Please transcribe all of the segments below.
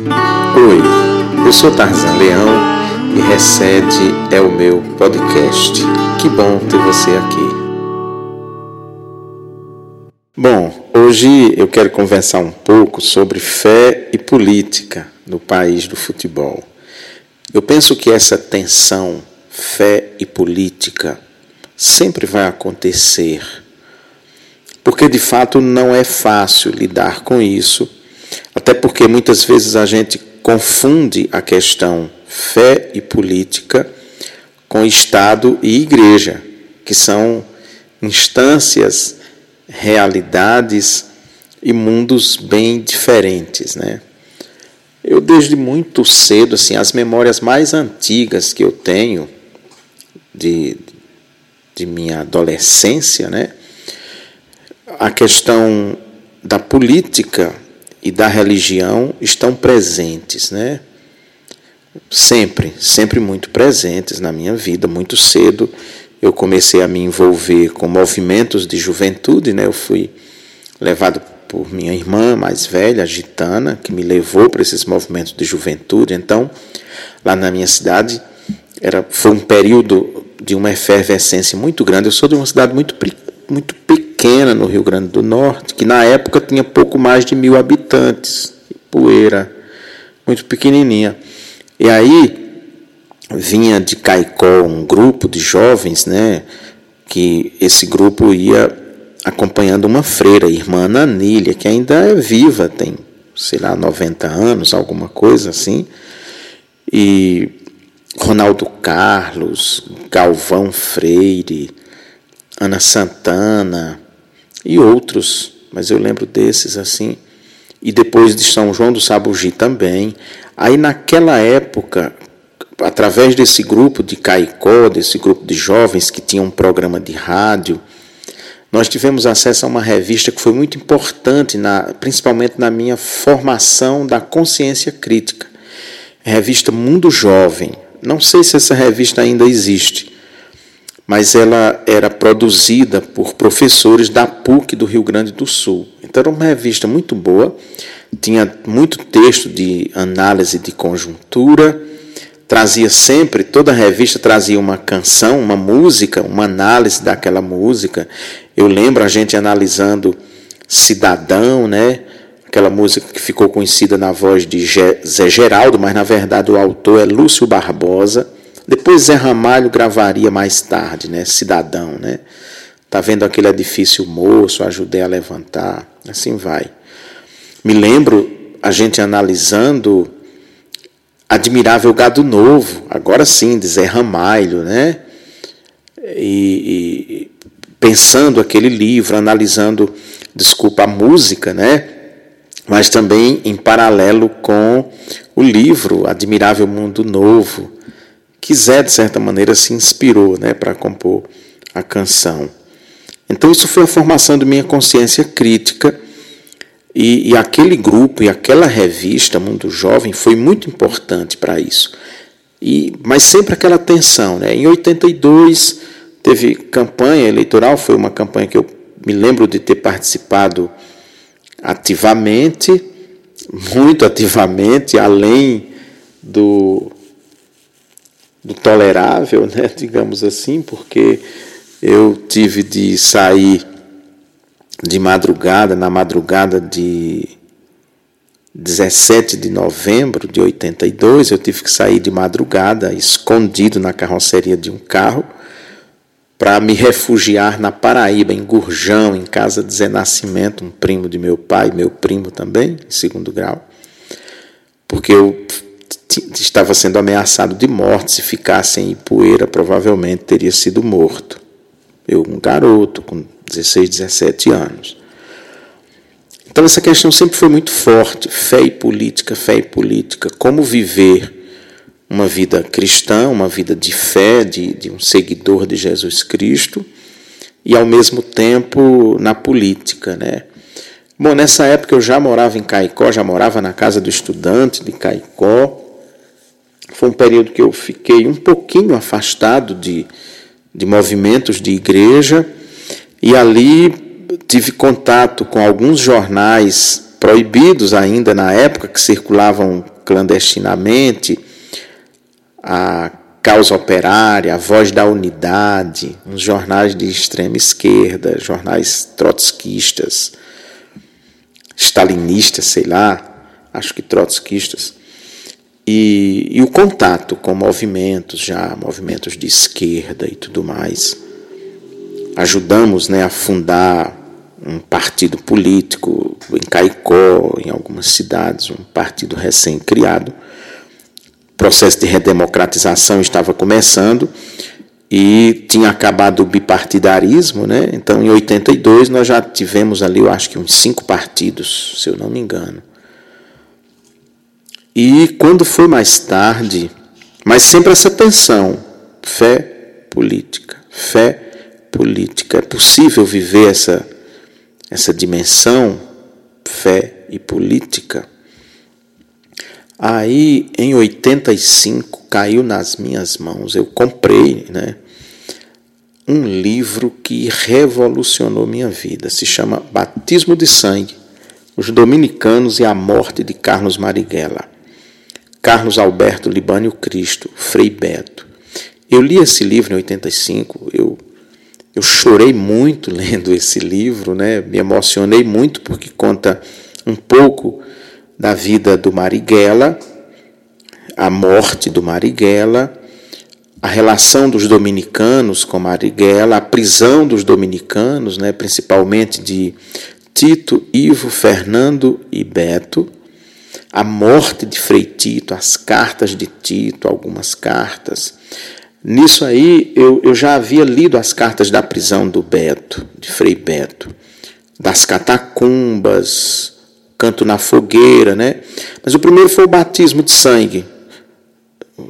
Oi, eu sou Tarzan Leão e Recede é o meu podcast. Que bom ter você aqui. Bom, hoje eu quero conversar um pouco sobre fé e política no país do futebol. Eu penso que essa tensão fé e política sempre vai acontecer, porque de fato não é fácil lidar com isso, até porque muitas vezes a gente confunde a questão fé e política com Estado e Igreja, que são instâncias, realidades e mundos bem diferentes, né? Eu desde muito cedo, assim, as memórias mais antigas que eu tenho de, de minha adolescência, né? A questão da política e da religião estão presentes, né? Sempre, sempre muito presentes na minha vida, muito cedo. Eu comecei a me envolver com movimentos de juventude, né? Eu fui levado por minha irmã mais velha, gitana, que me levou para esses movimentos de juventude. Então, lá na minha cidade, era, foi um período de uma efervescência muito grande. Eu sou de uma cidade muito, muito pequena no Rio Grande do Norte, que na época tinha pouco mais de mil habitantes, poeira, muito pequenininha. E aí vinha de Caicó um grupo de jovens, né? Que esse grupo ia acompanhando uma freira, irmã Nanília, que ainda é viva, tem, sei lá, 90 anos, alguma coisa assim. E Ronaldo Carlos, Galvão Freire, Ana Santana e outros, mas eu lembro desses assim. E depois de São João do Sabugi também. Aí naquela época, através desse grupo de Caicó, desse grupo de jovens que tinha um programa de rádio, nós tivemos acesso a uma revista que foi muito importante, na, principalmente na minha formação da consciência crítica. Revista Mundo Jovem, não sei se essa revista ainda existe, mas ela era produzida por professores da PUC do Rio Grande do Sul. Então era uma revista muito boa, tinha muito texto de análise de conjuntura, trazia sempre, toda a revista trazia uma canção, uma música, uma análise daquela música. Eu lembro a gente analisando Cidadão, né? aquela música que ficou conhecida na voz de Zé Geraldo, mas na verdade o autor é Lúcio Barbosa. Depois Zé Ramalho gravaria mais tarde, né? Cidadão, né? Tá vendo aquele edifício moço, ajudei a levantar, assim vai. Me lembro a gente analisando Admirável Gado Novo, agora sim, de Zé Ramalho, né? E, e pensando aquele livro, analisando, desculpa, a música, né? mas também em paralelo com o livro Admirável Mundo Novo, que Zé, de certa maneira, se inspirou né, para compor a canção. Então, isso foi a formação de minha consciência crítica, e, e aquele grupo e aquela revista Mundo Jovem foi muito importante para isso. E, mas sempre aquela tensão. Né? Em 82, teve campanha eleitoral, foi uma campanha que eu me lembro de ter participado ativamente, muito ativamente, além do, do tolerável, né, digamos assim, porque eu tive de sair de madrugada, na madrugada de 17 de novembro de 82, eu tive que sair de madrugada, escondido na carroceria de um carro, para me refugiar na Paraíba, em Gurjão, em casa de Zé Nascimento, um primo de meu pai, meu primo também, em segundo grau, porque eu estava sendo ameaçado de morte. Se ficasse em Ipueira, provavelmente teria sido morto. Eu, um garoto com 16, 17 anos. Então, essa questão sempre foi muito forte: fé e política, fé e política. Como viver uma vida cristã, uma vida de fé, de, de um seguidor de Jesus Cristo, e ao mesmo tempo na política, né? Bom, nessa época eu já morava em Caicó, já morava na casa do estudante de Caicó. Foi um período que eu fiquei um pouquinho afastado de, de movimentos de igreja e ali tive contato com alguns jornais proibidos ainda na época, que circulavam clandestinamente, a Causa Operária, a Voz da Unidade, uns jornais de extrema esquerda, jornais trotskistas, stalinistas, sei lá, acho que trotskistas. E, e, o contato com movimentos já, movimentos de esquerda e tudo mais. Ajudamos né, a fundar um partido político em Caicó, em algumas cidades, um partido recém-criado. O processo de redemocratização estava começando e tinha acabado o bipartidarismo, né? Então, em 82 nós já tivemos ali, eu acho que uns cinco partidos, se eu não me engano. E quando foi mais tarde, mas sempre essa tensão, fé política, fé política. É possível viver essa essa dimensão fé e política. Aí, em 85, caiu nas minhas mãos. Eu comprei, né? Um livro que revolucionou minha vida. Se chama Batismo de Sangue: Os Dominicanos e a Morte de Carlos Marighella. Carlos Alberto Libânio Cristo, Frei Beto. Eu li esse livro em 85, eu, eu chorei muito lendo esse livro, né? me emocionei muito porque conta um pouco da vida do Marighella, a morte do Marighella, a relação dos dominicanos com Marighella, a prisão dos dominicanos, né? principalmente de Tito, Ivo, Fernando e Beto, a morte de Frei Tito, as cartas de Tito, algumas cartas. Nisso aí eu, eu já havia lido as cartas da prisão do Beto, de Frei Beto, das catacumbas, canto na fogueira, né? Mas o primeiro foi o batismo de sangue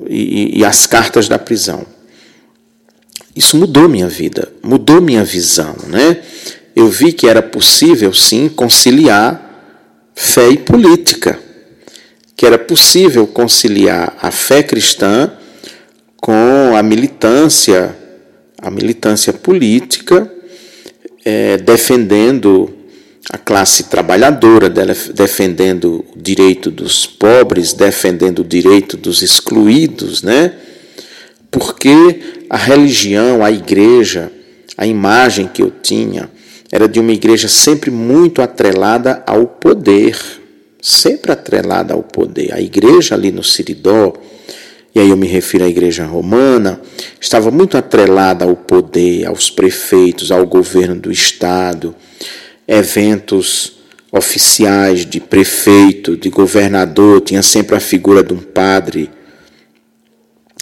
e, e as cartas da prisão. Isso mudou minha vida, mudou minha visão, né? Eu vi que era possível, sim, conciliar fé e política que era possível conciliar a fé cristã com a militância, a militância política, é, defendendo a classe trabalhadora, defendendo o direito dos pobres, defendendo o direito dos excluídos, né? Porque a religião, a igreja, a imagem que eu tinha era de uma igreja sempre muito atrelada ao poder sempre atrelada ao poder. A igreja ali no Siridó, e aí eu me refiro à igreja romana, estava muito atrelada ao poder, aos prefeitos, ao governo do Estado, eventos oficiais de prefeito, de governador, tinha sempre a figura de um padre,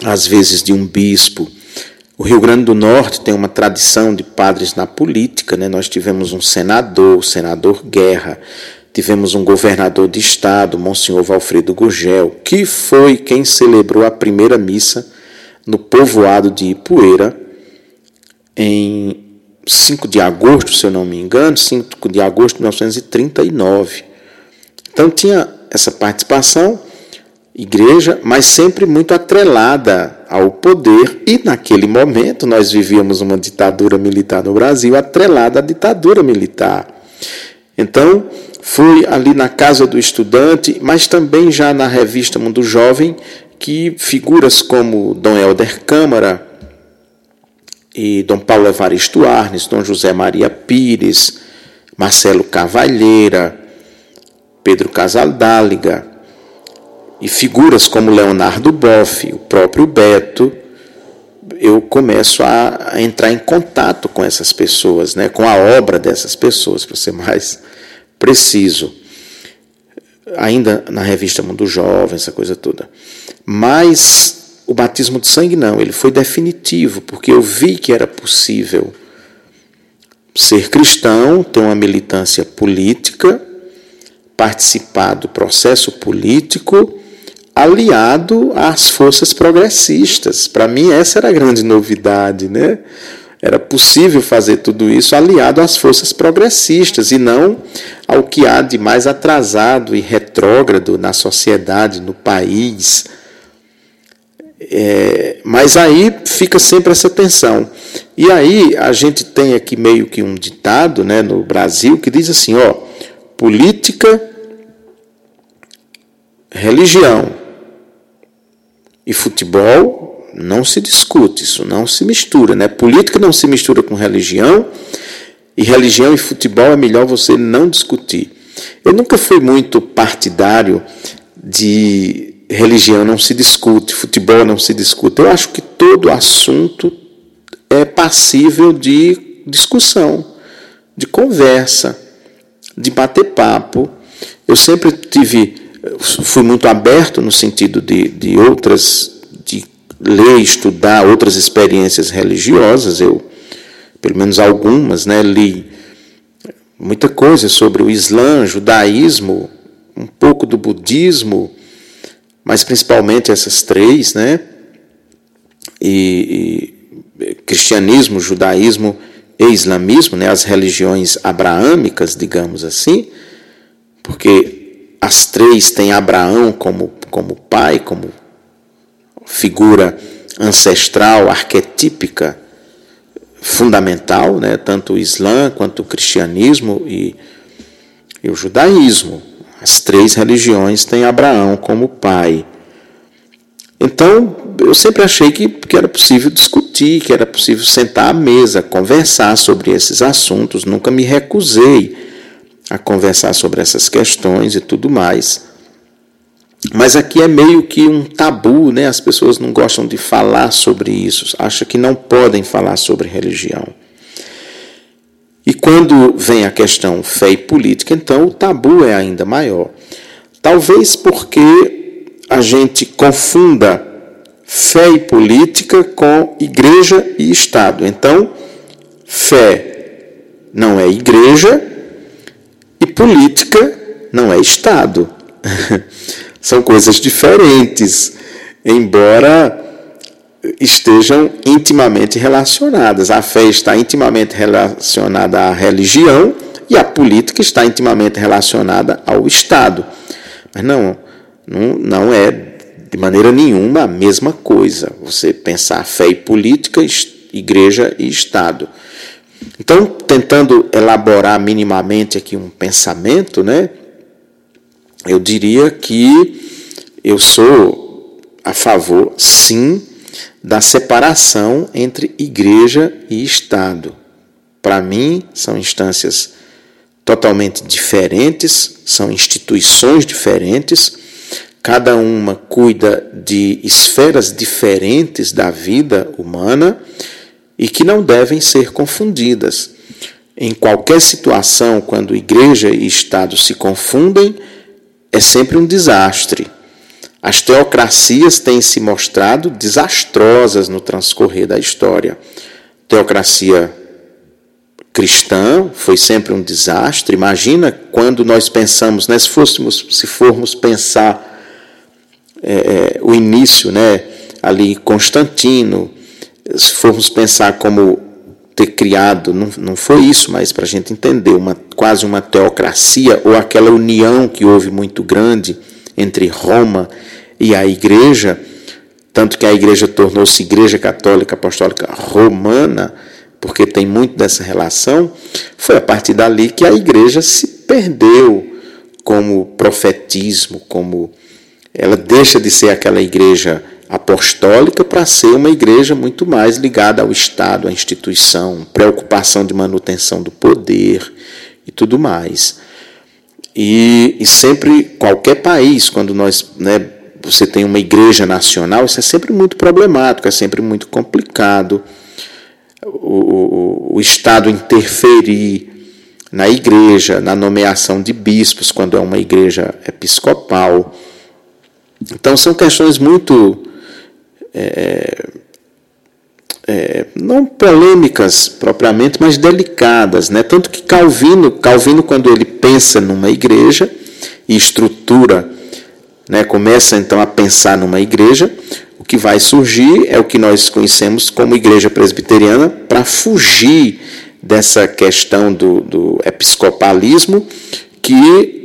às vezes de um bispo. O Rio Grande do Norte tem uma tradição de padres na política, né? Nós tivemos um senador, o senador Guerra, tivemos um governador de estado, Monsenhor Valfredo Gugel, que foi quem celebrou a primeira missa no povoado de Ipueira em 5 de agosto, se eu não me engano, 5 de agosto de 1939. Então tinha essa participação, igreja, mas sempre muito atrelada ao poder, e naquele momento nós vivíamos uma ditadura militar no Brasil, atrelada à ditadura militar. Então, Fui ali na Casa do Estudante, mas também já na revista Mundo Jovem, que figuras como Dom Helder Câmara e Dom Paulo Evaristo Arnes, Dom José Maria Pires, Marcelo Cavalheira, Pedro Casaldáliga, e figuras como Leonardo Boff, o próprio Beto, eu começo a, entrar em contato com essas pessoas, né, com a obra dessas pessoas, para ser mais preciso. Ainda na revista Mundo Jovem, essa coisa toda. Mas o batismo de sangue não, ele foi definitivo, porque eu vi que era possível ser cristão, ter uma militância política, participar do processo político aliado às forças progressistas. Para mim, essa era a grande novidade, né? Era possível fazer tudo isso aliado às forças progressistas e não ao que há de mais atrasado e retrógrado na sociedade, no país. É, mas aí fica sempre essa tensão. E aí a gente tem aqui meio que um ditado né, no Brasil que diz assim: ó, política religião e futebol não se discute, isso não se mistura, né? Política não se mistura com religião e religião e futebol é melhor você não discutir. Eu nunca fui muito partidário de religião não se discute, futebol não se discute. Eu acho que todo assunto é passível de discussão, de conversa, de bater papo. Eu sempre tive, fui muito aberto no sentido de, de outras, ler, estudar outras experiências religiosas. Eu, pelo menos algumas, né, li muita coisa sobre o Islã, judaísmo, um pouco do budismo, mas principalmente essas três, né? E, e cristianismo, judaísmo e islamismo, né? As religiões abraâmicas, digamos assim, porque as três têm Abraão como, como pai, como figura ancestral, arquetípica, fundamental, né? tanto o Islã quanto o cristianismo e, e o judaísmo. As três religiões têm Abraão como pai. Então, eu sempre achei que, que era possível discutir, que era possível sentar à mesa, conversar sobre esses assuntos. Nunca me recusei a conversar sobre essas questões e tudo mais. Mas aqui é meio que um tabu, né? As pessoas não gostam de falar sobre isso, acham que não podem falar sobre religião. E quando vem a questão fé e política, então o tabu é ainda maior. Talvez porque a gente confunda fé e política com igreja e Estado. Então, fé não é igreja e política não é Estado. São coisas diferentes, embora estejam intimamente relacionadas. A fé está intimamente relacionada à religião e a política está intimamente relacionada ao Estado. Mas não, não, não é de maneira nenhuma a mesma coisa. Você pensar fé e política, igreja e Estado. Então, tentando elaborar minimamente aqui um pensamento, né? Eu diria que eu sou a favor, sim, da separação entre igreja e Estado. Para mim, são instâncias totalmente diferentes, são instituições diferentes, cada uma cuida de esferas diferentes da vida humana e que não devem ser confundidas. Em qualquer situação, quando igreja e Estado se confundem, é sempre um desastre. As teocracias têm se mostrado desastrosas no transcorrer da história. Teocracia cristã foi sempre um desastre. Imagina quando nós pensamos, né, se, fôssemos, se formos pensar é, é, o início, né, ali Constantino, se formos pensar como ter criado, não, não foi isso, mas para a gente entender, uma, quase uma teocracia, ou aquela união que houve muito grande entre Roma e a Igreja, tanto que a Igreja tornou-se Igreja Católica Apostólica Romana, porque tem muito dessa relação, foi a partir dali que a Igreja se perdeu como profetismo, como ela deixa de ser aquela igreja apostólica para ser uma igreja muito mais ligada ao Estado, à instituição, preocupação de manutenção do poder e tudo mais. E, e sempre, qualquer país, quando nós, né, você tem uma igreja nacional, isso é sempre muito problemático, é sempre muito complicado. O, o, o Estado interferir na igreja, na nomeação de bispos, quando é uma igreja episcopal. Então, são questões muito é, é, não polêmicas propriamente, mas delicadas, né? Tanto que Calvino, Calvino quando ele pensa numa igreja e estrutura, né, começa então a pensar numa igreja, o que vai surgir é o que nós conhecemos como igreja presbiteriana para fugir dessa questão do, do episcopalismo que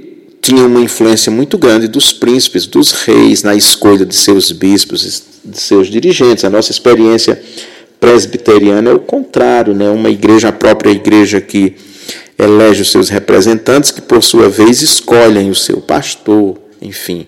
tinha uma influência muito grande dos príncipes, dos reis na escolha de seus bispos, de seus dirigentes. A nossa experiência presbiteriana é o contrário, né? uma igreja, a própria igreja que elege os seus representantes, que por sua vez escolhem o seu pastor, enfim.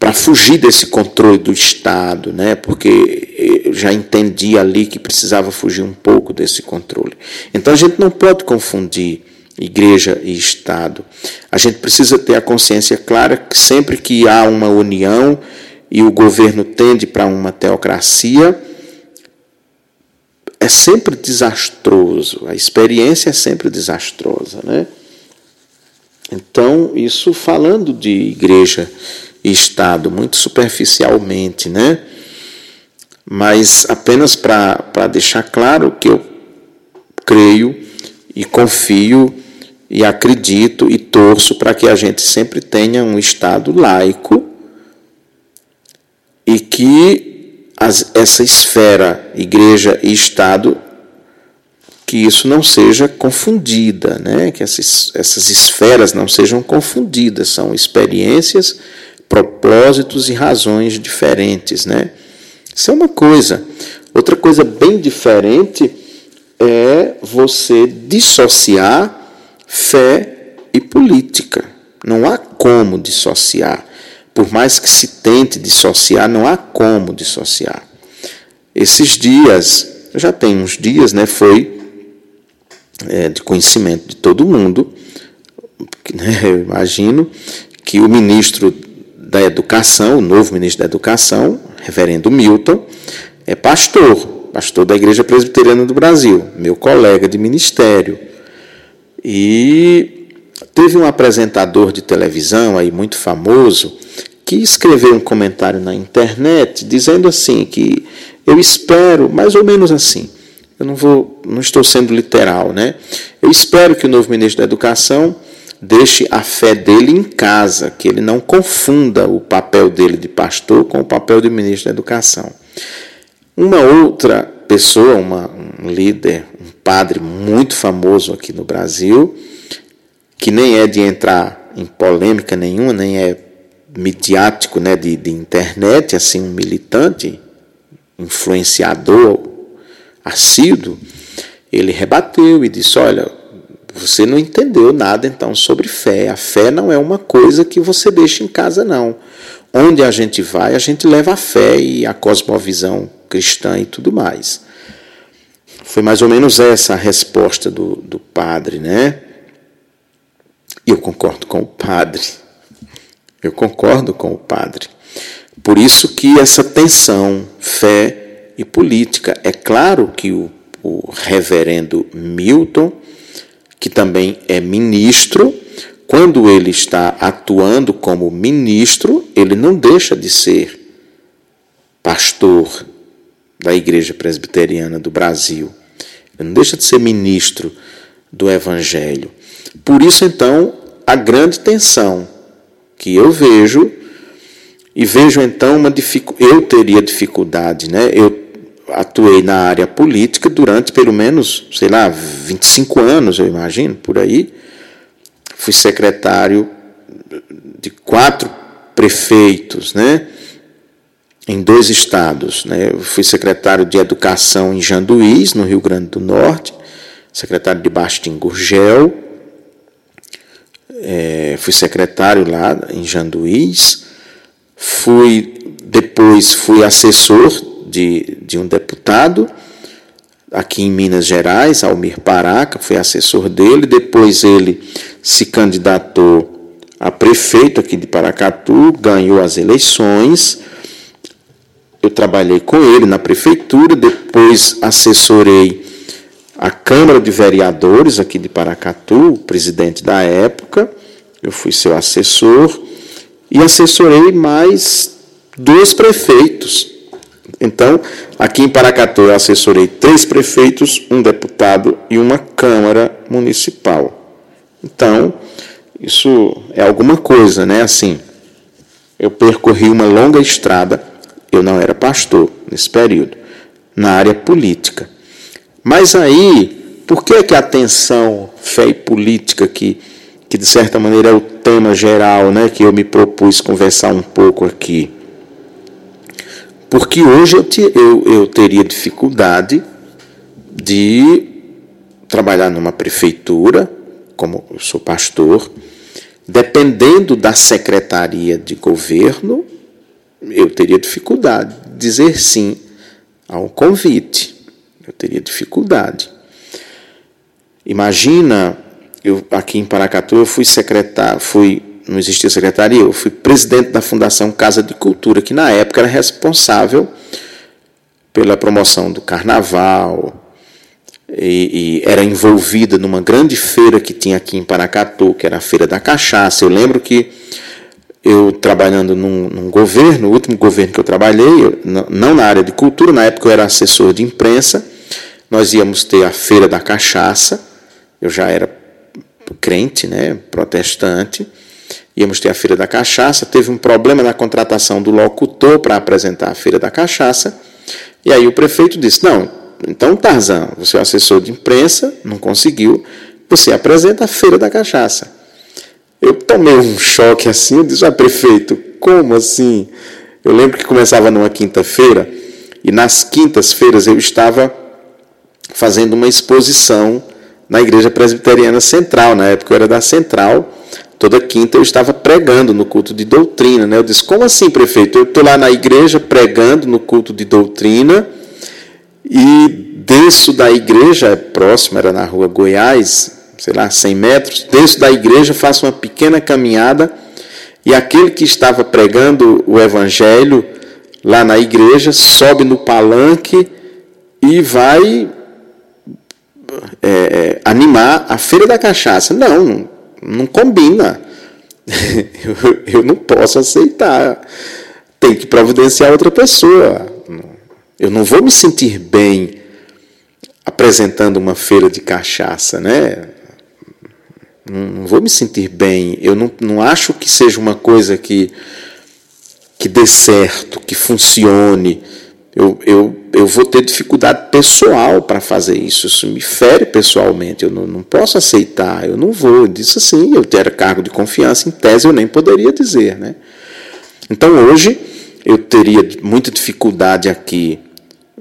para fugir desse controle do Estado, né? porque eu já entendi ali que precisava fugir um pouco desse controle. Então a gente não pode confundir igreja e Estado. A gente precisa ter a consciência clara que sempre que há uma união e o governo tende para uma teocracia, é sempre desastroso, a experiência é sempre desastrosa. Né? Então, isso falando de igreja e Estado, muito superficialmente, né? mas apenas para deixar claro que eu creio e confio e acredito e torço para que a gente sempre tenha um Estado laico e que as, essa esfera, igreja e Estado, que isso não seja confundida, né? que essas, essas esferas não sejam confundidas, são experiências, propósitos e razões diferentes. Né? Isso é uma coisa. Outra coisa bem diferente é você dissociar fé e política. Não há como dissociar. Por mais que se tente dissociar, não há como dissociar. Esses dias, já tem uns dias, né, foi é, de conhecimento de todo mundo, né, eu imagino que o ministro da Educação, o novo ministro da Educação, reverendo Milton, é pastor, pastor da Igreja Presbiteriana do Brasil, meu colega de ministério. E teve um apresentador de televisão aí muito famoso que escreveu um comentário na internet dizendo assim que eu espero, mais ou menos assim, eu não vou, não estou sendo literal, né? Eu espero que o novo ministro da Educação deixe a fé dele em casa, que ele não confunda o papel dele de pastor com o papel de ministro da Educação. Uma outra pessoa, uma, um líder, padre muito famoso aqui no Brasil, que nem é de entrar em polêmica nenhuma, nem é midiático né, de, de internet, assim, um militante, influenciador assíduo, ele rebateu e disse: Olha, você não entendeu nada então sobre fé. A fé não é uma coisa que você deixa em casa, não. Onde a gente vai, a gente leva a fé e a cosmovisão cristã e tudo mais. Foi mais ou menos essa a resposta do, do padre, né? E eu concordo com o padre. Eu concordo com o padre. Por isso que essa tensão, fé e política. É claro que o, o reverendo Milton, que também é ministro, quando ele está atuando como ministro, ele não deixa de ser pastor da Igreja Presbiteriana do Brasil. Não deixa de ser ministro do Evangelho. Por isso, então, a grande tensão que eu vejo e vejo então uma dificuldade, eu teria dificuldade, né? Eu atuei na área política durante pelo menos, sei lá, 25 anos, eu imagino, por aí. Fui secretário de quatro prefeitos, né? Em dois estados, né? Eu fui secretário de Educação em Janduís, no Rio Grande do Norte, secretário de Bastim Gurgel, é, fui secretário lá em Janduís, fui depois fui assessor de, de um deputado aqui em Minas Gerais, Almir Paraca, fui assessor dele, depois ele se candidatou a prefeito aqui de Paracatu, ganhou as eleições. Eu trabalhei com ele na prefeitura, depois assessorei a Câmara de Vereadores aqui de Paracatu, o presidente da época, eu fui seu assessor e assessorei mais dois prefeitos. Então, aqui em Paracatu eu assessorei três prefeitos, um deputado e uma Câmara Municipal. Então, isso é alguma coisa, né? Assim, eu percorri uma longa estrada, eu não era pastor nesse período, na área política. Mas aí, por que, que a tensão fé e política, que, que de certa maneira é o tema geral né, que eu me propus conversar um pouco aqui? Porque hoje eu, te, eu, eu teria dificuldade de trabalhar numa prefeitura, como eu sou pastor, dependendo da secretaria de governo, eu teria dificuldade de dizer sim ao convite. Eu teria dificuldade. Imagina, eu aqui em Paracatu eu fui secretário, fui não existia secretaria, eu fui presidente da Fundação Casa de Cultura, que na época era responsável pela promoção do carnaval, e, e, era envolvida numa grande feira que tinha aqui em Paracatu, que era a Feira da Cachaça. Eu lembro que eu trabalhando num, num governo, o último governo que eu trabalhei, eu, não na área de cultura, na época eu era assessor de imprensa, nós íamos ter a Feira da Cachaça, eu já era crente, né, protestante, íamos ter a Feira da Cachaça, teve um problema na contratação do locutor para apresentar a Feira da Cachaça, e aí o prefeito disse, não, então Tarzan, você é assessor de imprensa, não conseguiu, você apresenta a Feira da Cachaça. Eu tomei um choque assim, eu disse, ah, prefeito, como assim? Eu lembro que começava numa quinta-feira, e nas quintas-feiras eu estava fazendo uma exposição na Igreja Presbiteriana Central, na época eu era da Central, toda quinta eu estava pregando no culto de doutrina. Né? Eu disse, como assim, prefeito? Eu estou lá na igreja pregando no culto de doutrina e desço da igreja, próximo, era na rua Goiás, sei lá, 100 metros, desço da igreja, faço uma pequena caminhada e aquele que estava pregando o evangelho lá na igreja sobe no palanque e vai é, é, animar a feira da cachaça. Não, não combina. eu, eu não posso aceitar. Tem que providenciar outra pessoa. Eu não vou me sentir bem apresentando uma feira de cachaça, né? Não, vou me sentir bem. Eu não, não acho que seja uma coisa que, que dê certo, que funcione eu, eu, eu vou ter dificuldade pessoal para fazer isso. Isso me fere pessoalmente. Eu não, não posso aceitar. Eu não vou. Eu disse assim. Eu era cargo de confiança. Em tese, eu nem poderia dizer. Né? Então, hoje, eu teria muita dificuldade aqui.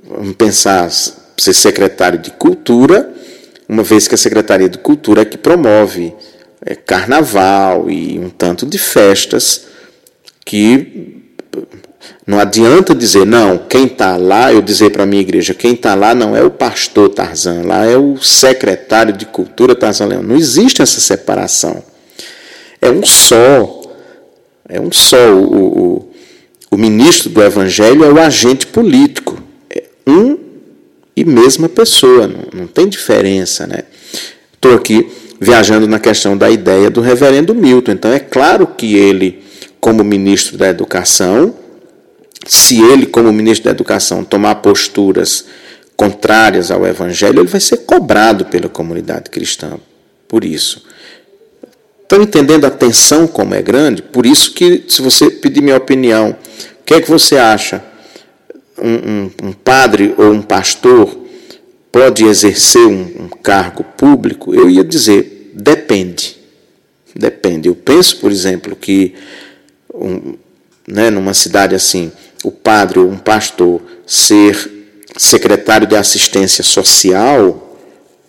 Vamos pensar ser secretário de Cultura, uma vez que a Secretaria de Cultura é que promove é, carnaval e um tanto de festas que não adianta dizer, não, quem está lá, eu dizer para a minha igreja, quem está lá não é o pastor Tarzan, lá é o secretário de cultura Tarzan Leão. Não existe essa separação. É um só. É um só. O, o, o ministro do evangelho é o agente político. É um e mesma pessoa, não, não tem diferença. Né? Estou aqui viajando na questão da ideia do reverendo Milton. Então, é claro que ele, como ministro da educação, se ele, como ministro da Educação, tomar posturas contrárias ao Evangelho, ele vai ser cobrado pela comunidade cristã por isso. Estão entendendo a tensão como é grande? Por isso que, se você pedir minha opinião, o que é que você acha? Um, um, um padre ou um pastor pode exercer um, um cargo público? Eu ia dizer, depende. Depende. Eu penso, por exemplo, que um, né, numa cidade assim, o padre ou um pastor ser secretário de assistência social,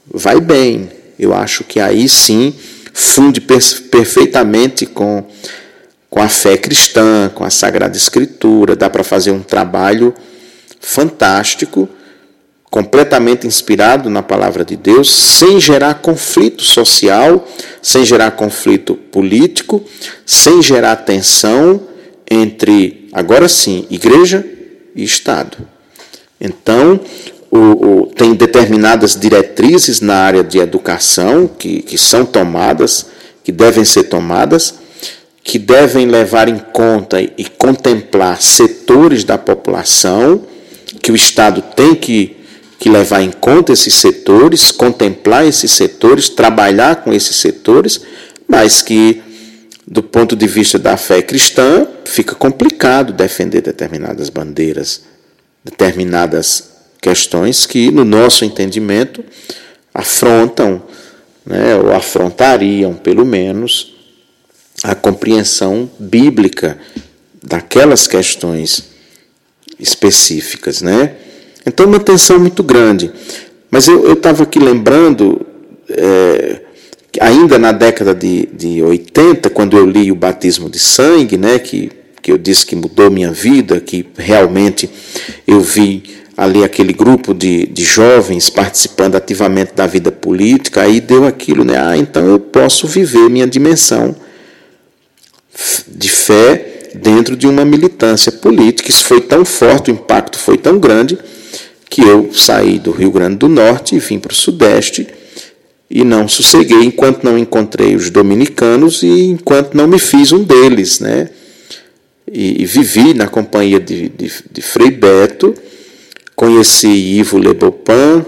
vai bem. Eu acho que aí sim funde perfeitamente com, com a fé cristã, com a Sagrada Escritura, dá para fazer um trabalho fantástico, completamente inspirado na palavra de Deus, sem gerar conflito social, sem gerar conflito político, sem gerar tensão entre, agora sim, igreja e Estado. Então, o, o, tem determinadas diretrizes na área de educação que, que são tomadas, que devem ser tomadas, que devem levar em conta e contemplar setores da população, que o Estado tem que, que levar em conta esses setores, contemplar esses setores, trabalhar com esses setores, mas que do ponto de vista da fé cristã, fica complicado defender determinadas bandeiras, determinadas questões que, no nosso entendimento, afrontam, né, ou afrontariam, pelo menos, a compreensão bíblica daquelas questões específicas. Né? Então, uma tensão muito grande. Mas eu estava aqui lembrando. É, ainda na década de, de 80, quando eu li o Batismo de Sangue, né, que, que eu disse que mudou minha vida, que realmente eu vi ali aquele grupo de, de jovens participando ativamente da vida política, aí deu aquilo, né? Ah, então eu posso viver minha dimensão de fé dentro de uma militância política. Isso foi tão forte, o impacto foi tão grande, que eu saí do Rio Grande do Norte e vim para o Sudeste e não sosseguei enquanto não encontrei os dominicanos e enquanto não me fiz um deles, né? E, e vivi na companhia de, de, de Frei Beto, conheci Ivo Lebopin,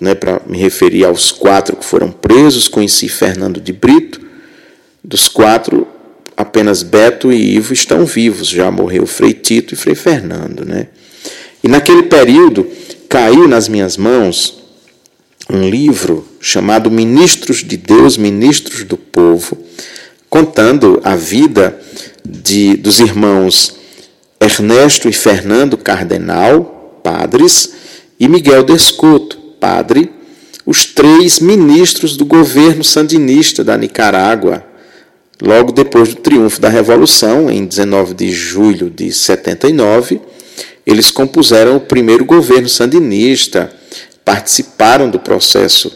né, para me referir aos quatro que foram presos, conheci Fernando de Brito, dos quatro, apenas Beto e Ivo estão vivos, já morreu Frei Tito e Frei Fernando, né? E naquele período caiu nas minhas mãos um livro chamado Ministros de Deus, Ministros do Povo, contando a vida de, dos irmãos Ernesto e Fernando Cardenal, padres, e Miguel Descoto, padre, os três ministros do governo sandinista da Nicarágua, logo depois do triunfo da Revolução, em 19 de julho de 79, eles compuseram o primeiro governo sandinista, participaram do processo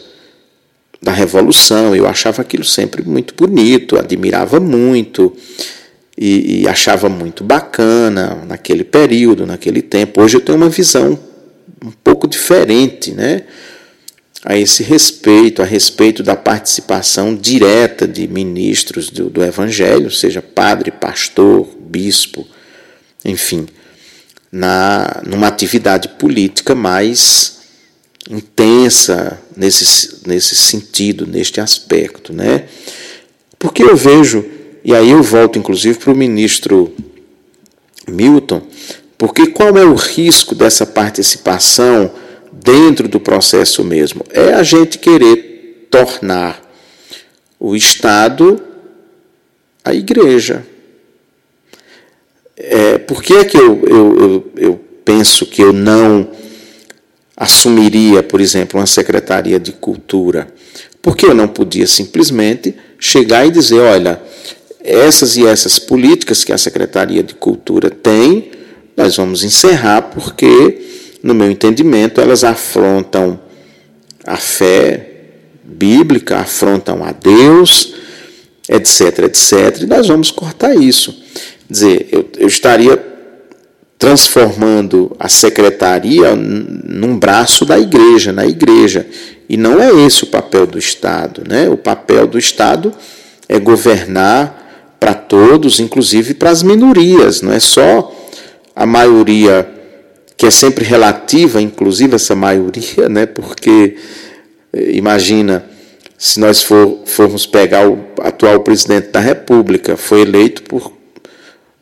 da Revolução. Eu achava aquilo sempre muito bonito, admirava muito e, e, achava muito bacana naquele período, naquele tempo. Hoje eu tenho uma visão um pouco diferente, né? A esse respeito, a respeito da participação direta de ministros do, do Evangelho, seja padre, pastor, bispo, enfim, na, numa atividade política mais intensa nesse, nesse sentido, neste aspecto. Né? Porque eu vejo, e aí eu volto inclusive para o ministro Milton, porque qual é o risco dessa participação dentro do processo mesmo? É a gente querer tornar o Estado a igreja. É, por que é que eu, eu, eu, eu penso que eu não assumiria, por exemplo, uma secretaria de cultura? Porque eu não podia simplesmente chegar e dizer, olha, essas e essas políticas que a Secretaria de Cultura tem, nós vamos encerrar porque, no meu entendimento, elas afrontam a fé bíblica, afrontam a Deus, etc, etc, e nós vamos cortar isso. Quer dizer, eu, eu estaria transformando a secretaria num braço da igreja, na igreja. E não é esse o papel do Estado. Né? O papel do Estado é governar para todos, inclusive para as minorias. Não é só a maioria que é sempre relativa, inclusive essa maioria, né? porque eh, imagina se nós for, formos pegar o atual presidente da República, foi eleito por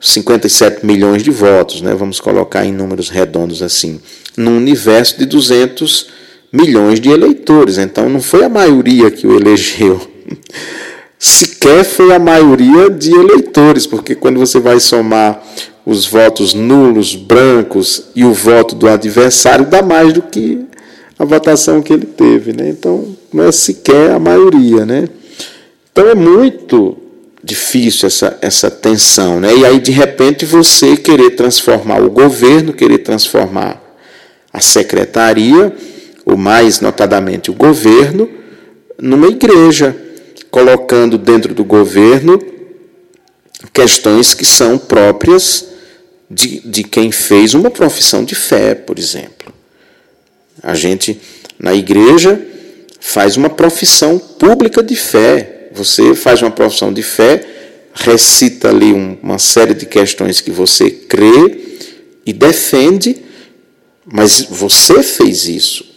57 milhões de votos, né? vamos colocar em números redondos assim, num universo de 200 milhões de eleitores. Então não foi a maioria que o elegeu, sequer foi a maioria de eleitores, porque quando você vai somar os votos nulos, brancos e o voto do adversário, dá mais do que a votação que ele teve. Né? Então não é sequer a maioria. Né? Então é muito difícil essa, essa tensão. Né? E aí, de repente, você querer transformar o governo, querer transformar a secretaria, ou mais notadamente o governo, numa igreja, colocando dentro do governo questões que são próprias de, de quem fez uma profissão de fé, por exemplo. A gente, na igreja, faz uma profissão pública de fé, você faz uma profissão de fé, recita ali um, uma série de questões que você crê e defende, mas você fez isso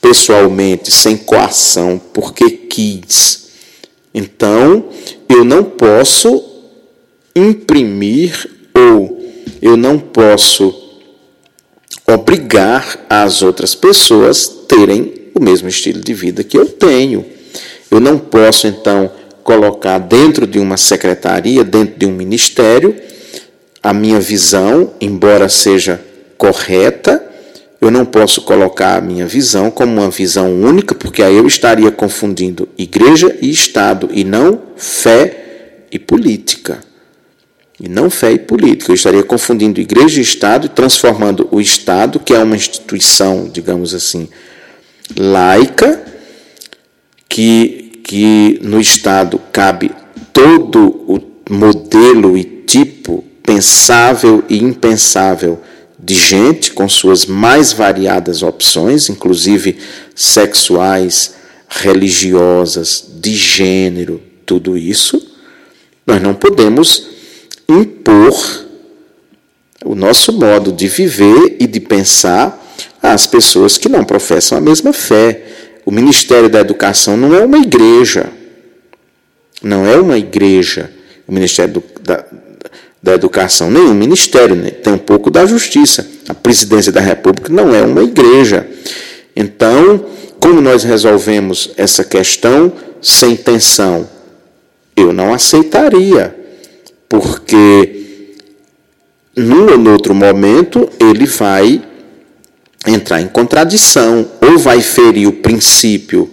pessoalmente, sem coação, porque quis. Então, eu não posso imprimir ou eu não posso obrigar as outras pessoas terem o mesmo estilo de vida que eu tenho. Eu não posso, então, colocar dentro de uma secretaria, dentro de um ministério, a minha visão, embora seja correta, eu não posso colocar a minha visão como uma visão única, porque aí eu estaria confundindo igreja e Estado, e não fé e política. E não fé e política. Eu estaria confundindo igreja e Estado e transformando o Estado, que é uma instituição, digamos assim, laica, que, que no Estado cabe todo o modelo e tipo pensável e impensável de gente com suas mais variadas opções, inclusive sexuais, religiosas, de gênero, tudo isso, nós não podemos impor o nosso modo de viver e de pensar às pessoas que não professam a mesma fé. O Ministério da Educação não é uma igreja. Não é uma igreja. O Ministério do, da, da Educação, nem um ministério, tem um pouco da Justiça. A Presidência da República não é uma igreja. Então, como nós resolvemos essa questão sem tensão? Eu não aceitaria porque num ou outro momento ele vai entrar em contradição, ou vai ferir o princípio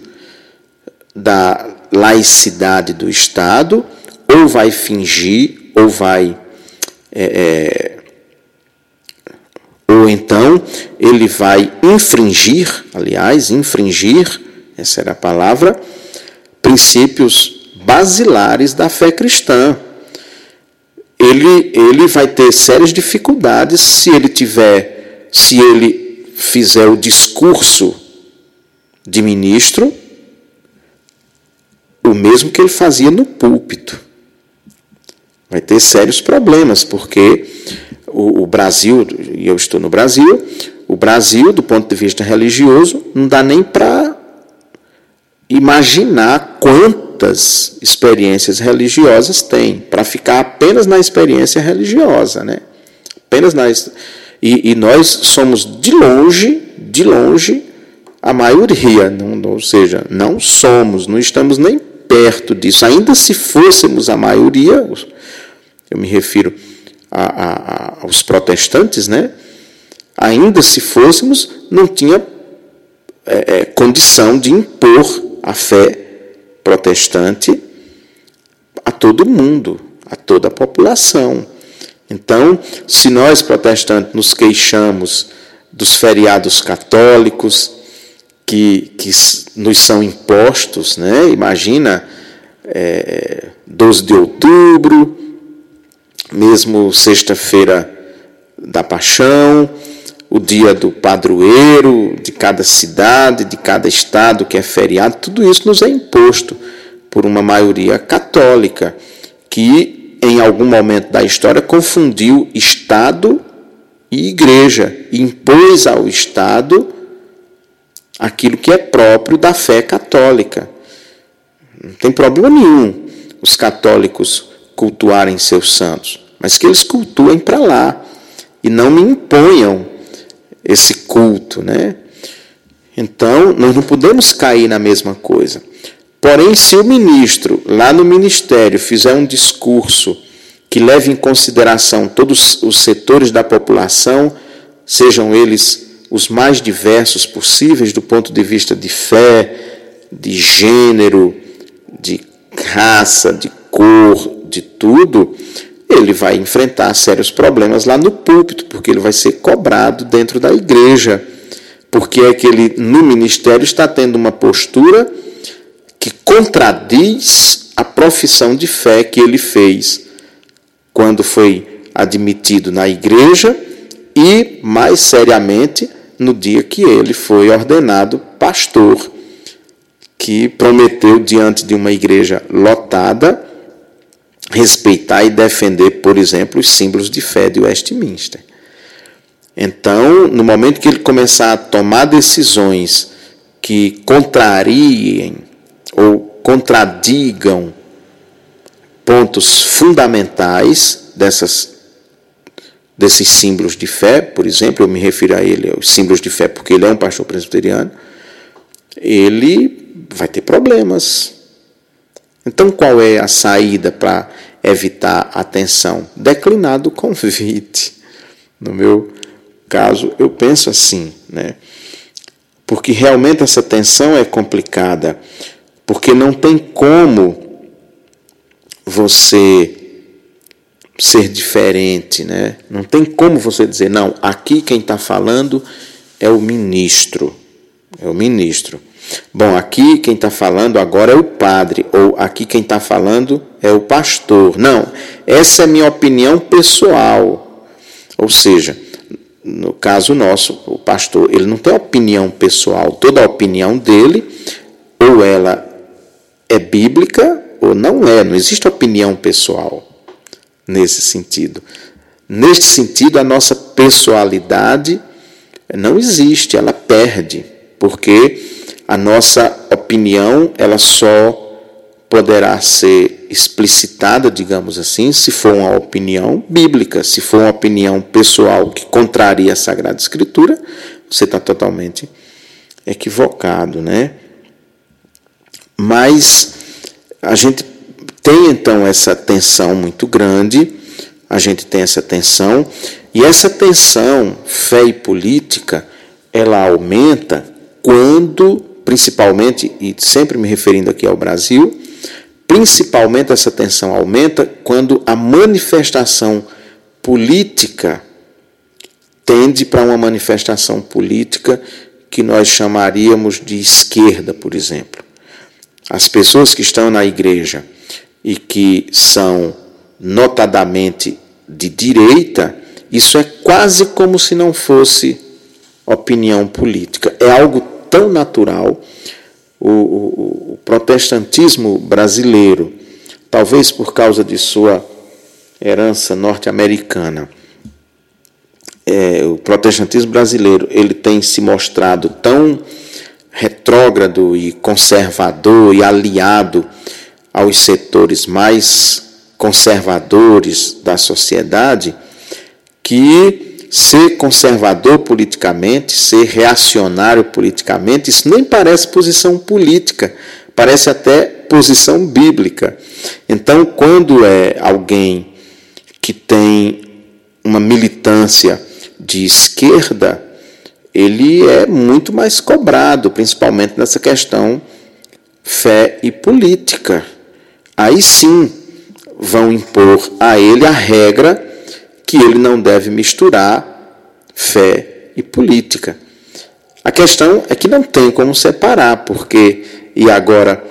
da laicidade do Estado, ou vai fingir, ou vai. É, é, ou então ele vai infringir, aliás, infringir, essa era a palavra, princípios basilares da fé cristã ele, ele vai ter sérias dificuldades se ele tiver, se ele fizer o discurso de ministro, o mesmo que ele fazia no púlpito. Vai ter sérios problemas, porque o, o Brasil, e eu estou no Brasil, o Brasil, do ponto de vista religioso, não dá nem para imaginar quanto quantas experiências religiosas tem, para ficar apenas na experiência religiosa, né? Apenas na e, e nós somos de longe, de longe, a maioria, não, ou seja, não somos, não estamos nem perto disso. Ainda se fôssemos a maioria, eu me refiro a, a, aos protestantes, né? Ainda se fôssemos, não tinha é, é, condição de impor a fé protestante a todo mundo, a toda a população. Então, se nós protestantes nos queixamos dos feriados católicos que, que nos são impostos, né? imagina é, 12 de outubro, mesmo sexta-feira da Paixão, o dia do padroeiro de cada cidade, de cada estado que é feriado, tudo isso nos é imposto por uma maioria católica que em algum momento da história confundiu Estado e Igreja e impôs ao Estado aquilo que é próprio da fé católica. Não tem problema nenhum os católicos cultuarem seus santos, mas que eles cultuem para lá e não me imponham esse culto, né? Então, nós não podemos cair na mesma coisa. Porém, se o ministro, lá no ministério, fizer um discurso que leve em consideração todos os setores da população, sejam eles os mais diversos possíveis do ponto de vista de fé, de gênero, de raça, de cor, de tudo, ele vai enfrentar sérios problemas lá no púlpito, porque ele vai ser cobrado dentro da igreja, porque é que ele no ministério está tendo uma postura que contradiz a profissão de fé que ele fez quando foi admitido na igreja e, mais seriamente, no dia que ele foi ordenado pastor, que prometeu diante de uma igreja lotada respeitar e defender, por exemplo, os símbolos de fé de Westminster. Então, no momento que ele começar a tomar decisões que contrariem ou contradigam pontos fundamentais dessas desses símbolos de fé, por exemplo, eu me refiro a ele, aos símbolos de fé, porque ele é um pastor presbiteriano, ele vai ter problemas. Então, qual é a saída para evitar a tensão? Declinar do convite. No meu caso, eu penso assim, né? Porque realmente essa tensão é complicada, porque não tem como você ser diferente, né? Não tem como você dizer, não, aqui quem está falando é o ministro. É o ministro. Bom, aqui quem está falando agora é o padre, ou aqui quem está falando é o pastor. Não, essa é minha opinião pessoal. Ou seja, no caso nosso, o pastor, ele não tem opinião pessoal. Toda a opinião dele, ou ela é bíblica ou não é. Não existe opinião pessoal nesse sentido. Neste sentido, a nossa pessoalidade não existe, ela perde, porque a nossa opinião ela só poderá ser explicitada, digamos assim, se for uma opinião bíblica, se for uma opinião pessoal que contraria a Sagrada Escritura, você está totalmente equivocado, né? Mas a gente tem então essa tensão muito grande, a gente tem essa tensão, e essa tensão, fé e política, ela aumenta quando, principalmente, e sempre me referindo aqui ao Brasil, principalmente essa tensão aumenta quando a manifestação política tende para uma manifestação política que nós chamaríamos de esquerda, por exemplo. As pessoas que estão na igreja e que são notadamente de direita, isso é quase como se não fosse opinião política. É algo tão natural. O, o, o protestantismo brasileiro, talvez por causa de sua herança norte-americana, é, o protestantismo brasileiro ele tem se mostrado tão retrógrado e conservador e aliado aos setores mais conservadores da sociedade que ser conservador politicamente, ser reacionário politicamente, isso nem parece posição política, parece até posição bíblica. Então, quando é alguém que tem uma militância de esquerda, ele é muito mais cobrado, principalmente nessa questão fé e política aí sim vão impor a ele a regra que ele não deve misturar fé e política. A questão é que não tem como separar, porque, e agora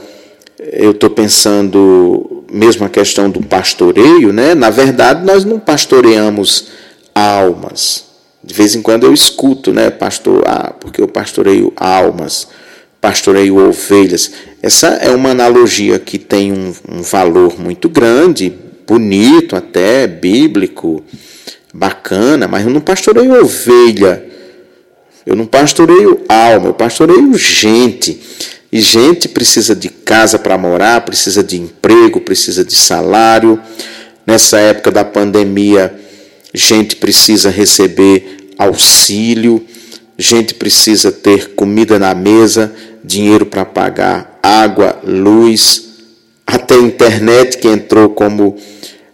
eu estou pensando mesmo a questão do pastoreio, né? na verdade nós não pastoreamos almas. De vez em quando eu escuto, né, pastor, ah, porque eu pastoreio almas pastoreio ovelhas. Essa é uma analogia que tem um, um valor muito grande, bonito até, bíblico, bacana, mas eu não pastoreio ovelha. Eu não pastoreio alma, eu pastoreio gente. E gente precisa de casa para morar, precisa de emprego, precisa de salário. Nessa época da pandemia, gente precisa receber auxílio, gente precisa ter comida na mesa, dinheiro para pagar água, luz, até internet que entrou como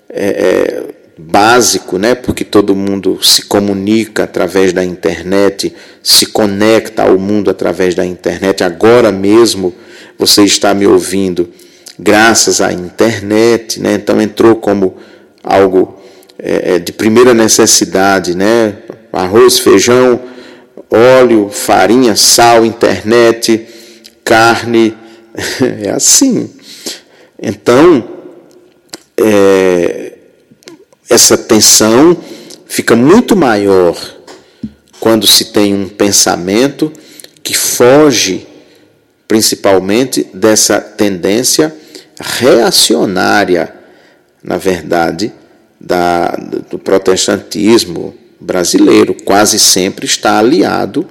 é, básico, né? porque todo mundo se comunica através da internet, se conecta ao mundo através da internet. Agora mesmo você está me ouvindo graças à internet, né? então entrou como algo é, é de primeira necessidade, né? arroz, feijão, óleo, farinha, sal, internet, carne, é assim. Então, é, essa tensão fica muito maior quando se tem um pensamento que foge principalmente dessa tendência reacionária, na verdade, da, do protestantismo brasileiro. Quase sempre está aliado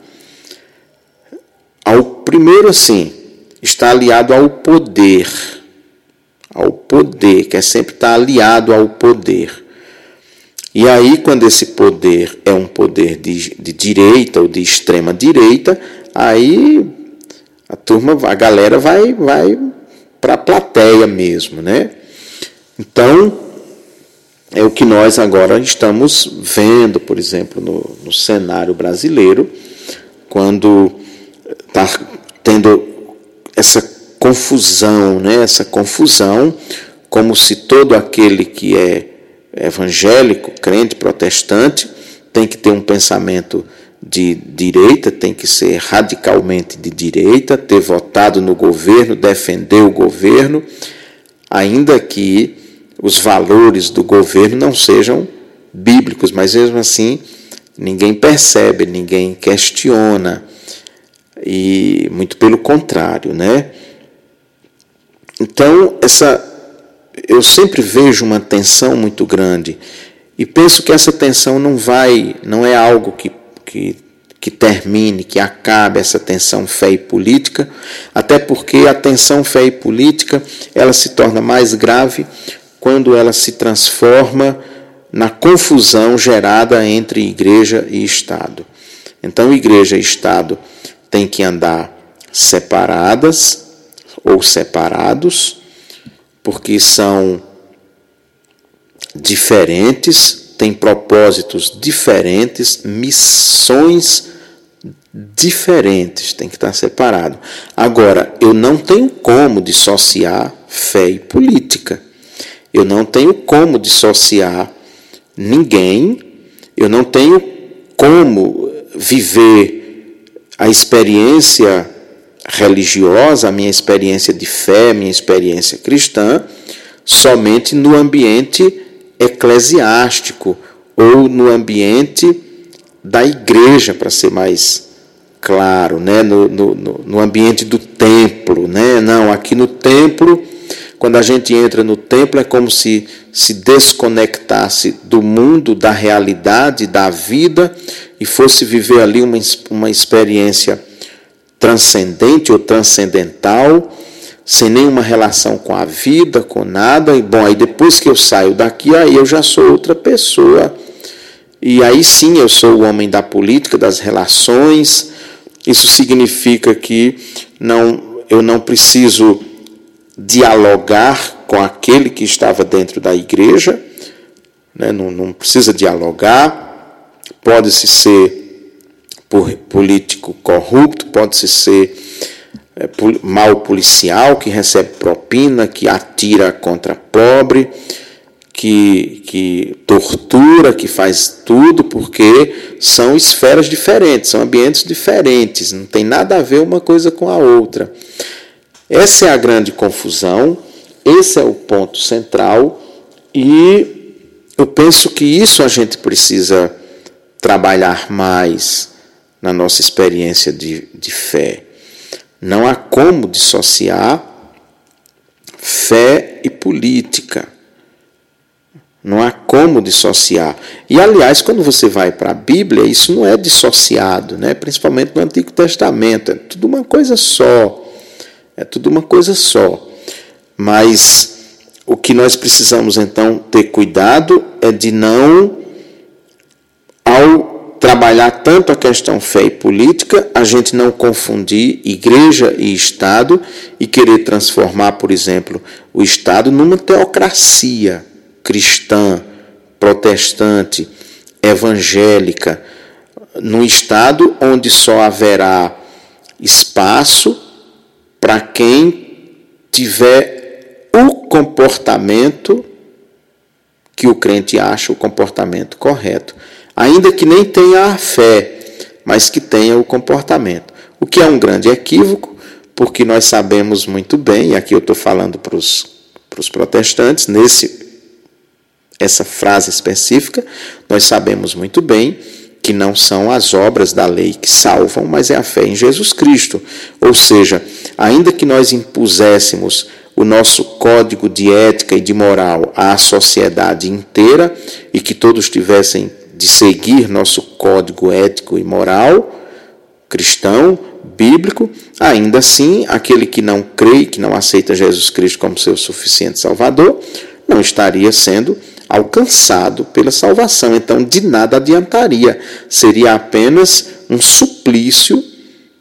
ao primeiro assim, está aliado ao poder, ao poder, que é sempre estar aliado ao poder. E aí, quando esse poder é um poder de, de direita ou de extrema direita, aí a turma, a galera vai, vai para a plateia mesmo, né? Então, é o que nós agora estamos vendo, por exemplo, no, no cenário brasileiro, quando está tendo essa confusão, né? essa confusão, como se todo aquele que é evangélico, crente, protestante, tem que ter um pensamento de direita, tem que ser radicalmente de direita, ter votado no governo, defender o governo, ainda que os valores do governo não sejam bíblicos, mas mesmo assim ninguém percebe, ninguém questiona, e muito pelo contrário, né? Então, essa eu sempre vejo uma tensão muito grande e penso que essa tensão não vai, não é algo que, que, que termine, que acabe essa tensão fé e política, até porque a tensão fé e política ela se torna mais grave quando ela se transforma na confusão gerada entre igreja e Estado. Então, igreja e Estado têm que andar separadas ou separados porque são diferentes, têm propósitos diferentes, missões diferentes, tem que estar separado. Agora, eu não tenho como dissociar fé e política. Eu não tenho como dissociar ninguém, eu não tenho como viver a experiência religiosa, a minha experiência de fé, a minha experiência cristã, somente no ambiente eclesiástico ou no ambiente da igreja, para ser mais claro, né? no, no, no ambiente do templo. Né? Não, aqui no templo, quando a gente entra no templo, é como se se desconectasse do mundo, da realidade, da vida e fosse viver ali uma, uma experiência transcendente ou transcendental, sem nenhuma relação com a vida, com nada. E bom, aí depois que eu saio daqui, aí eu já sou outra pessoa. E aí sim eu sou o homem da política, das relações. Isso significa que não, eu não preciso dialogar com aquele que estava dentro da igreja, né? não, não precisa dialogar, pode-se ser político corrupto, pode-se ser é, mal policial que recebe propina, que atira contra pobre, que, que tortura, que faz tudo, porque são esferas diferentes, são ambientes diferentes, não tem nada a ver uma coisa com a outra. Essa é a grande confusão, esse é o ponto central, e eu penso que isso a gente precisa trabalhar mais na nossa experiência de, de fé. Não há como dissociar fé e política. Não há como dissociar. E, aliás, quando você vai para a Bíblia, isso não é dissociado, né? principalmente no Antigo Testamento. É tudo uma coisa só. É tudo uma coisa só. Mas o que nós precisamos, então, ter cuidado é de não, ao trabalhar tanto a questão fé e política, a gente não confundir igreja e Estado e querer transformar, por exemplo, o Estado numa teocracia cristã, protestante, evangélica, num Estado onde só haverá espaço para quem tiver o comportamento que o crente acha o comportamento correto ainda que nem tenha a fé, mas que tenha o comportamento. O que é um grande equívoco, porque nós sabemos muito bem, e aqui eu estou falando para os protestantes, nesse essa frase específica, nós sabemos muito bem que não são as obras da lei que salvam, mas é a fé em Jesus Cristo. Ou seja, ainda que nós impuséssemos o nosso código de ética e de moral à sociedade inteira e que todos tivessem de seguir nosso código ético e moral cristão, bíblico, ainda assim, aquele que não crê, que não aceita Jesus Cristo como seu suficiente Salvador, não estaria sendo alcançado pela salvação. Então, de nada adiantaria. Seria apenas um suplício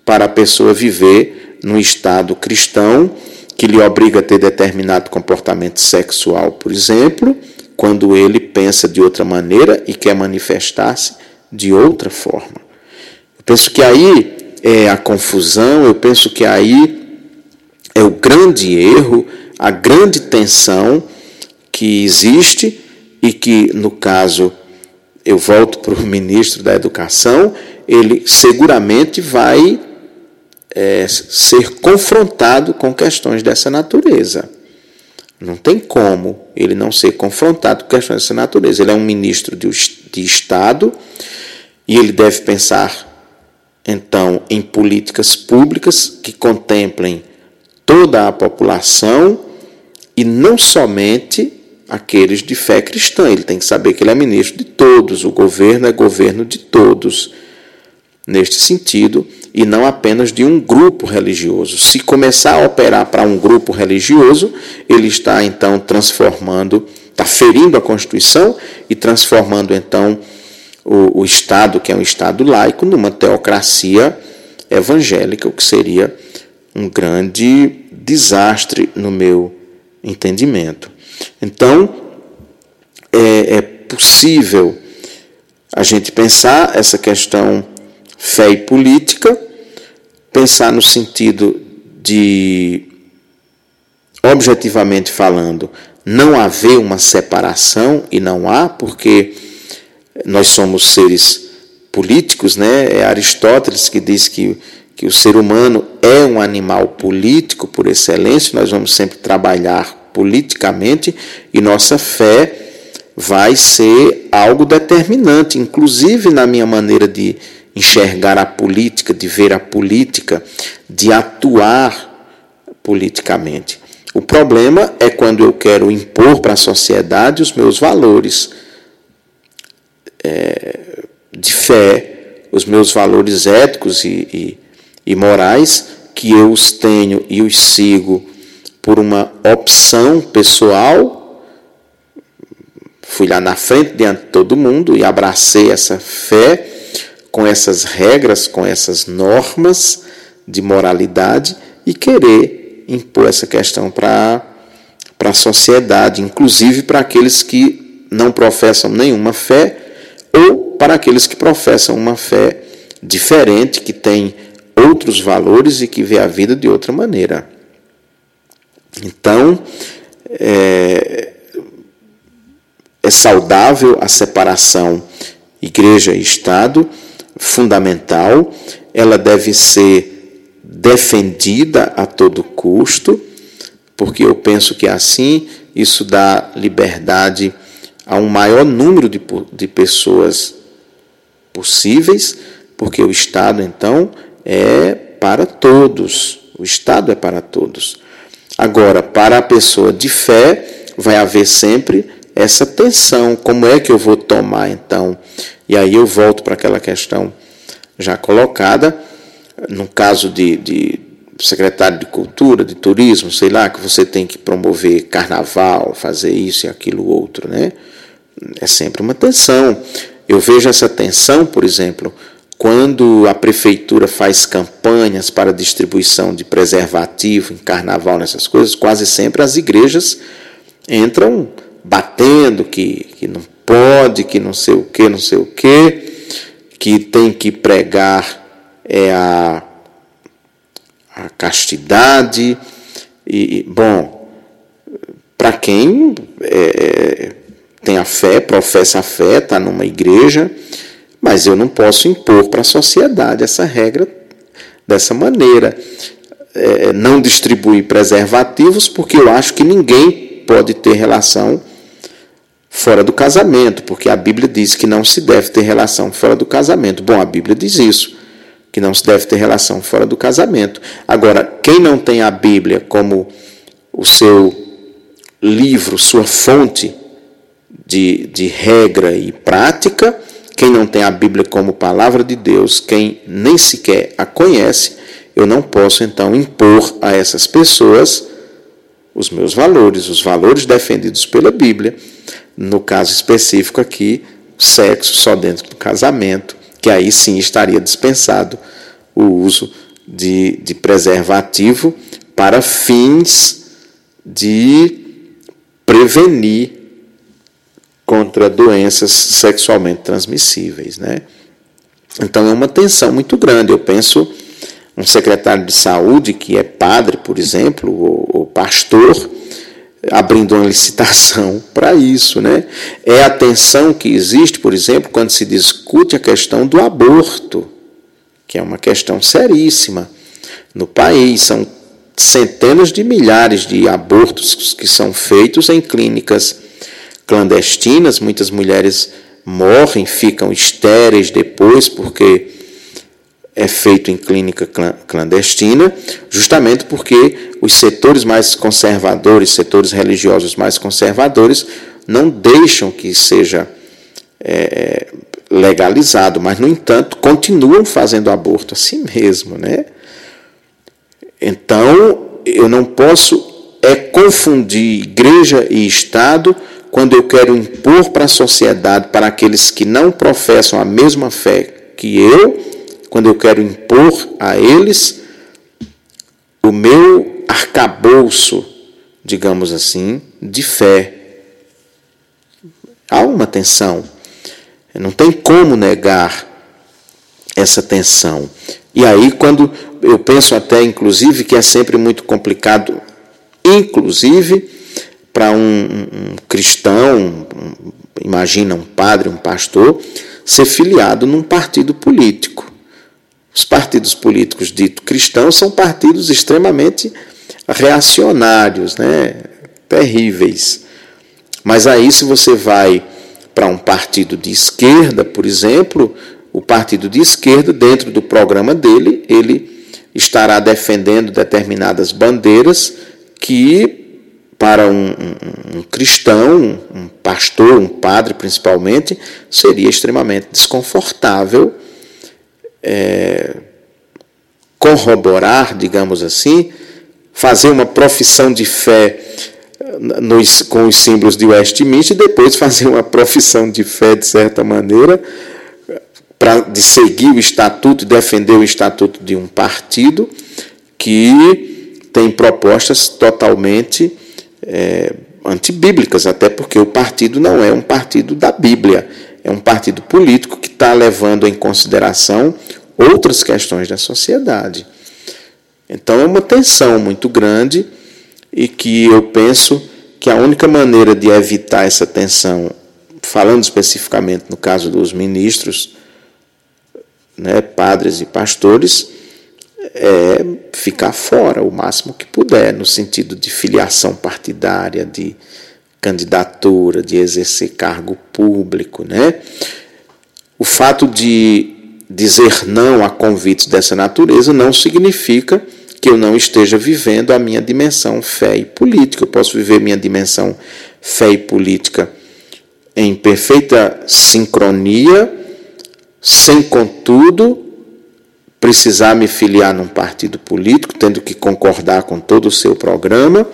para a pessoa viver num estado cristão que lhe obriga a ter determinado comportamento sexual, por exemplo, quando ele pensa de outra maneira e quer manifestar-se de outra forma. Eu penso que aí é a confusão, eu penso que aí é o grande erro, a grande tensão que existe e que, no caso, eu volto para o ministro da Educação, ele seguramente vai é, ser confrontado com questões dessa natureza. Não tem como ele não ser confrontado com questões dessa natureza. Ele é um ministro de, de Estado e ele deve pensar, então, em políticas públicas que contemplem toda a população e não somente aqueles de fé cristã. Ele tem que saber que ele é ministro de todos, o governo é governo de todos, neste sentido, e não apenas de um grupo religioso. Se começar a operar para um grupo religioso, ele está então transformando, está ferindo a Constituição e transformando então o, o Estado, que é um Estado laico, numa teocracia evangélica, o que seria um grande desastre no meu entendimento. Então, é, é possível a gente pensar essa questão fé e política, pensar no sentido de, objetivamente falando, não haver uma separação, e não há, porque nós somos seres políticos, né? É Aristóteles que diz que, que o ser humano é um animal político por excelência, nós vamos sempre trabalhar politicamente e nossa fé vai ser algo determinante, inclusive na minha maneira de enxergar a política, de ver a política, de atuar politicamente. O problema é quando eu quero impor para a sociedade os meus valores é, de fé, os meus valores éticos e, e, e morais, que eu os tenho e os sigo por uma opção pessoal, fui lá na frente diante de todo mundo e abracei essa fé com essas regras, com essas normas de moralidade e querer impor essa questão para a sociedade, inclusive para aqueles que não professam nenhuma fé ou para aqueles que professam uma fé diferente, que tem outros valores e que vê a vida de outra maneira. Então, é, é saudável a separação igreja e Estado, fundamental, ela deve ser defendida a todo custo, porque eu penso que assim isso dá liberdade a um maior número de, de pessoas possíveis, porque o Estado, então, é para todos. O Estado é para todos. Agora, para a pessoa de fé, vai haver sempre essa tensão: como é que eu vou tomar então? E aí eu volto para aquela questão já colocada, no caso de, de secretário de cultura, de turismo, sei lá, que você tem que promover carnaval, fazer isso e aquilo outro, né? É sempre uma tensão. Eu vejo essa tensão, por exemplo, quando a prefeitura faz campanhas para distribuição de preservativo em carnaval, nessas coisas, quase sempre as igrejas entram batendo que, que não pode, que não sei o que, não sei o que, que tem que pregar é a, a castidade. E, bom, para quem é, tem a fé, professa a fé, está numa igreja mas eu não posso impor para a sociedade essa regra dessa maneira. É, não distribuir preservativos, porque eu acho que ninguém pode ter relação fora do casamento, porque a Bíblia diz que não se deve ter relação fora do casamento. Bom, a Bíblia diz isso, que não se deve ter relação fora do casamento. Agora, quem não tem a Bíblia como o seu livro, sua fonte de, de regra e prática, quem não tem a Bíblia como palavra de Deus, quem nem sequer a conhece, eu não posso então impor a essas pessoas os meus valores, os valores defendidos pela Bíblia, no caso específico aqui, sexo só dentro do casamento, que aí sim estaria dispensado o uso de, de preservativo para fins de prevenir contra doenças sexualmente transmissíveis, né? Então é uma tensão muito grande. Eu penso um secretário de saúde que é padre, por exemplo, ou, ou pastor, abrindo uma licitação para isso, né? É a tensão que existe, por exemplo, quando se discute a questão do aborto, que é uma questão seríssima no país. São centenas de milhares de abortos que são feitos em clínicas clandestinas. Muitas mulheres morrem, ficam estéreis depois porque é feito em clínica clandestina, justamente porque os setores mais conservadores, setores religiosos mais conservadores, não deixam que seja é, legalizado, mas, no entanto, continuam fazendo aborto assim mesmo. Né? Então, eu não posso é confundir igreja e Estado quando eu quero impor para a sociedade, para aqueles que não professam a mesma fé que eu, quando eu quero impor a eles o meu arcabouço, digamos assim, de fé. Há uma tensão. Não tem como negar essa tensão. E aí, quando eu penso até, inclusive, que é sempre muito complicado, inclusive, para um, um, cristão, um, imagina um padre, um pastor, ser filiado num partido político. Os partidos políticos ditos cristãos são partidos extremamente reacionários, né? terríveis. Mas aí, se você vai para um partido de esquerda, por exemplo, o partido de esquerda, dentro do programa dele, ele estará defendendo determinadas bandeiras que, para um, um, um cristão, um pastor, um padre principalmente, seria extremamente desconfortável é, corroborar, digamos assim, fazer uma profissão de fé nos, com os símbolos de Westminster e depois fazer uma profissão de fé, de certa maneira, pra, de seguir o estatuto, defender o estatuto de um partido que tem propostas totalmente é, antibíblicas, até porque o partido não é um partido da Bíblia, é um partido político que está levando em consideração outras questões da sociedade. Então é uma tensão muito grande e que eu penso que a única maneira de evitar essa tensão, falando especificamente no caso dos ministros, né, padres e pastores, é ficar fora o máximo que puder, no sentido de filiação partidária, de candidatura, de exercer cargo público. Né? O fato de dizer não a convites dessa natureza não significa que eu não esteja vivendo a minha dimensão fé e política. Eu posso viver minha dimensão fé e política em perfeita sincronia, sem, contudo, precisar me filiar num partido político, tendo que concordar com todo o seu programa,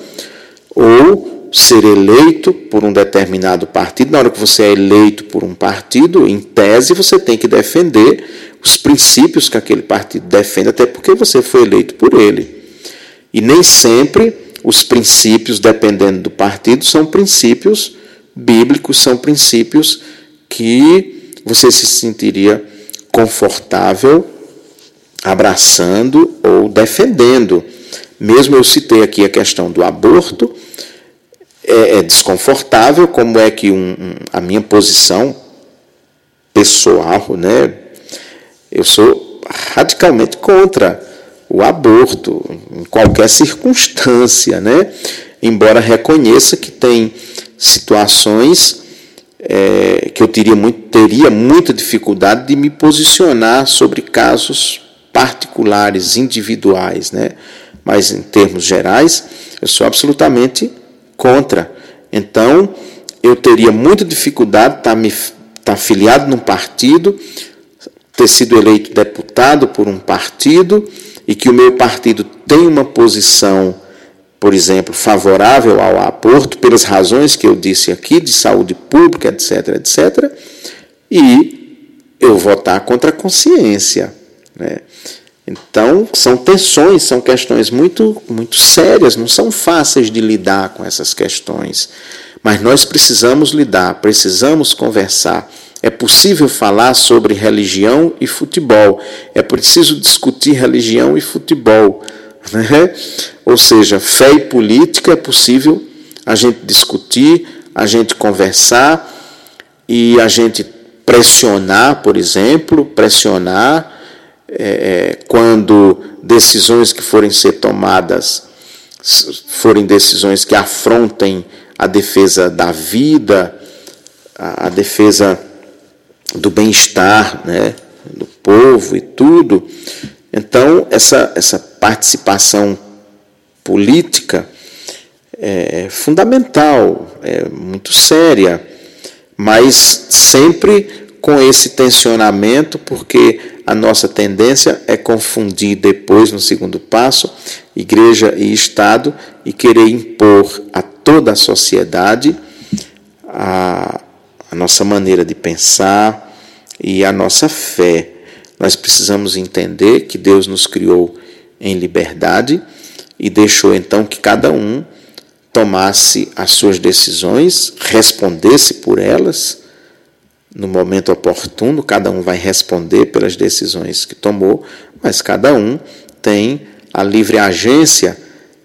ou ser eleito por um determinado partido. Na hora que você é eleito por um partido, em tese, você tem que defender os princípios que aquele partido defende, até porque você foi eleito por ele. E nem sempre os princípios, dependendo do partido, são princípios bíblicos, são princípios que você se sentiria confortável abraçando ou defendendo. Mesmo eu citei aqui a questão do aborto, é, é desconfortável como é que um, um, a minha posição pessoal, né, eu sou radicalmente contra o aborto, em qualquer circunstância, né? embora reconheça que tem situações é, que eu teria, muito, teria muita dificuldade de me posicionar sobre casos particulares, individuais, né? mas em termos gerais, eu sou absolutamente contra. Então, eu teria muita dificuldade de estar, me, estar filiado num partido ter sido eleito deputado por um partido e que o meu partido tem uma posição, por exemplo, favorável ao aborto, pelas razões que eu disse aqui, de saúde pública, etc., etc., e eu votar contra a consciência. Né? Então, são tensões, são questões muito, muito sérias, não são fáceis de lidar com essas questões. Mas nós precisamos lidar, precisamos conversar é possível falar sobre religião e futebol. É preciso discutir religião e futebol. Né? Ou seja, fé e política é possível a gente discutir, a gente conversar e a gente pressionar, por exemplo, pressionar é, quando decisões que forem ser tomadas forem decisões que afrontem a defesa da vida, a, a defesa do bem-estar né, do povo e tudo. Então, essa, essa participação política é fundamental, é muito séria, mas sempre com esse tensionamento, porque a nossa tendência é confundir depois, no segundo passo, igreja e Estado e querer impor a toda a sociedade a, a nossa maneira de pensar e a nossa fé. Nós precisamos entender que Deus nos criou em liberdade e deixou então que cada um tomasse as suas decisões, respondesse por elas no momento oportuno, cada um vai responder pelas decisões que tomou, mas cada um tem a livre agência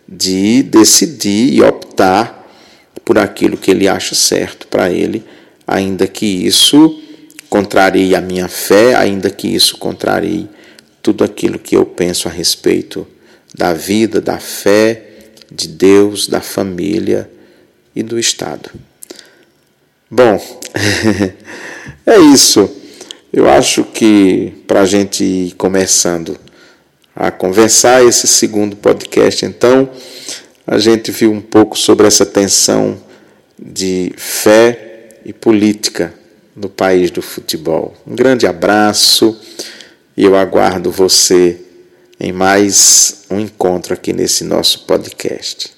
de decidir e optar por aquilo que ele acha certo para ele, ainda que isso contrarie a minha fé, ainda que isso contrarie tudo aquilo que eu penso a respeito da vida, da fé, de Deus, da família e do Estado. Bom, é isso. Eu acho que para a gente ir começando a conversar esse segundo podcast, então, a gente viu um pouco sobre essa tensão de fé e política no país do futebol. Um grande abraço e eu aguardo você em mais um encontro aqui nesse nosso podcast.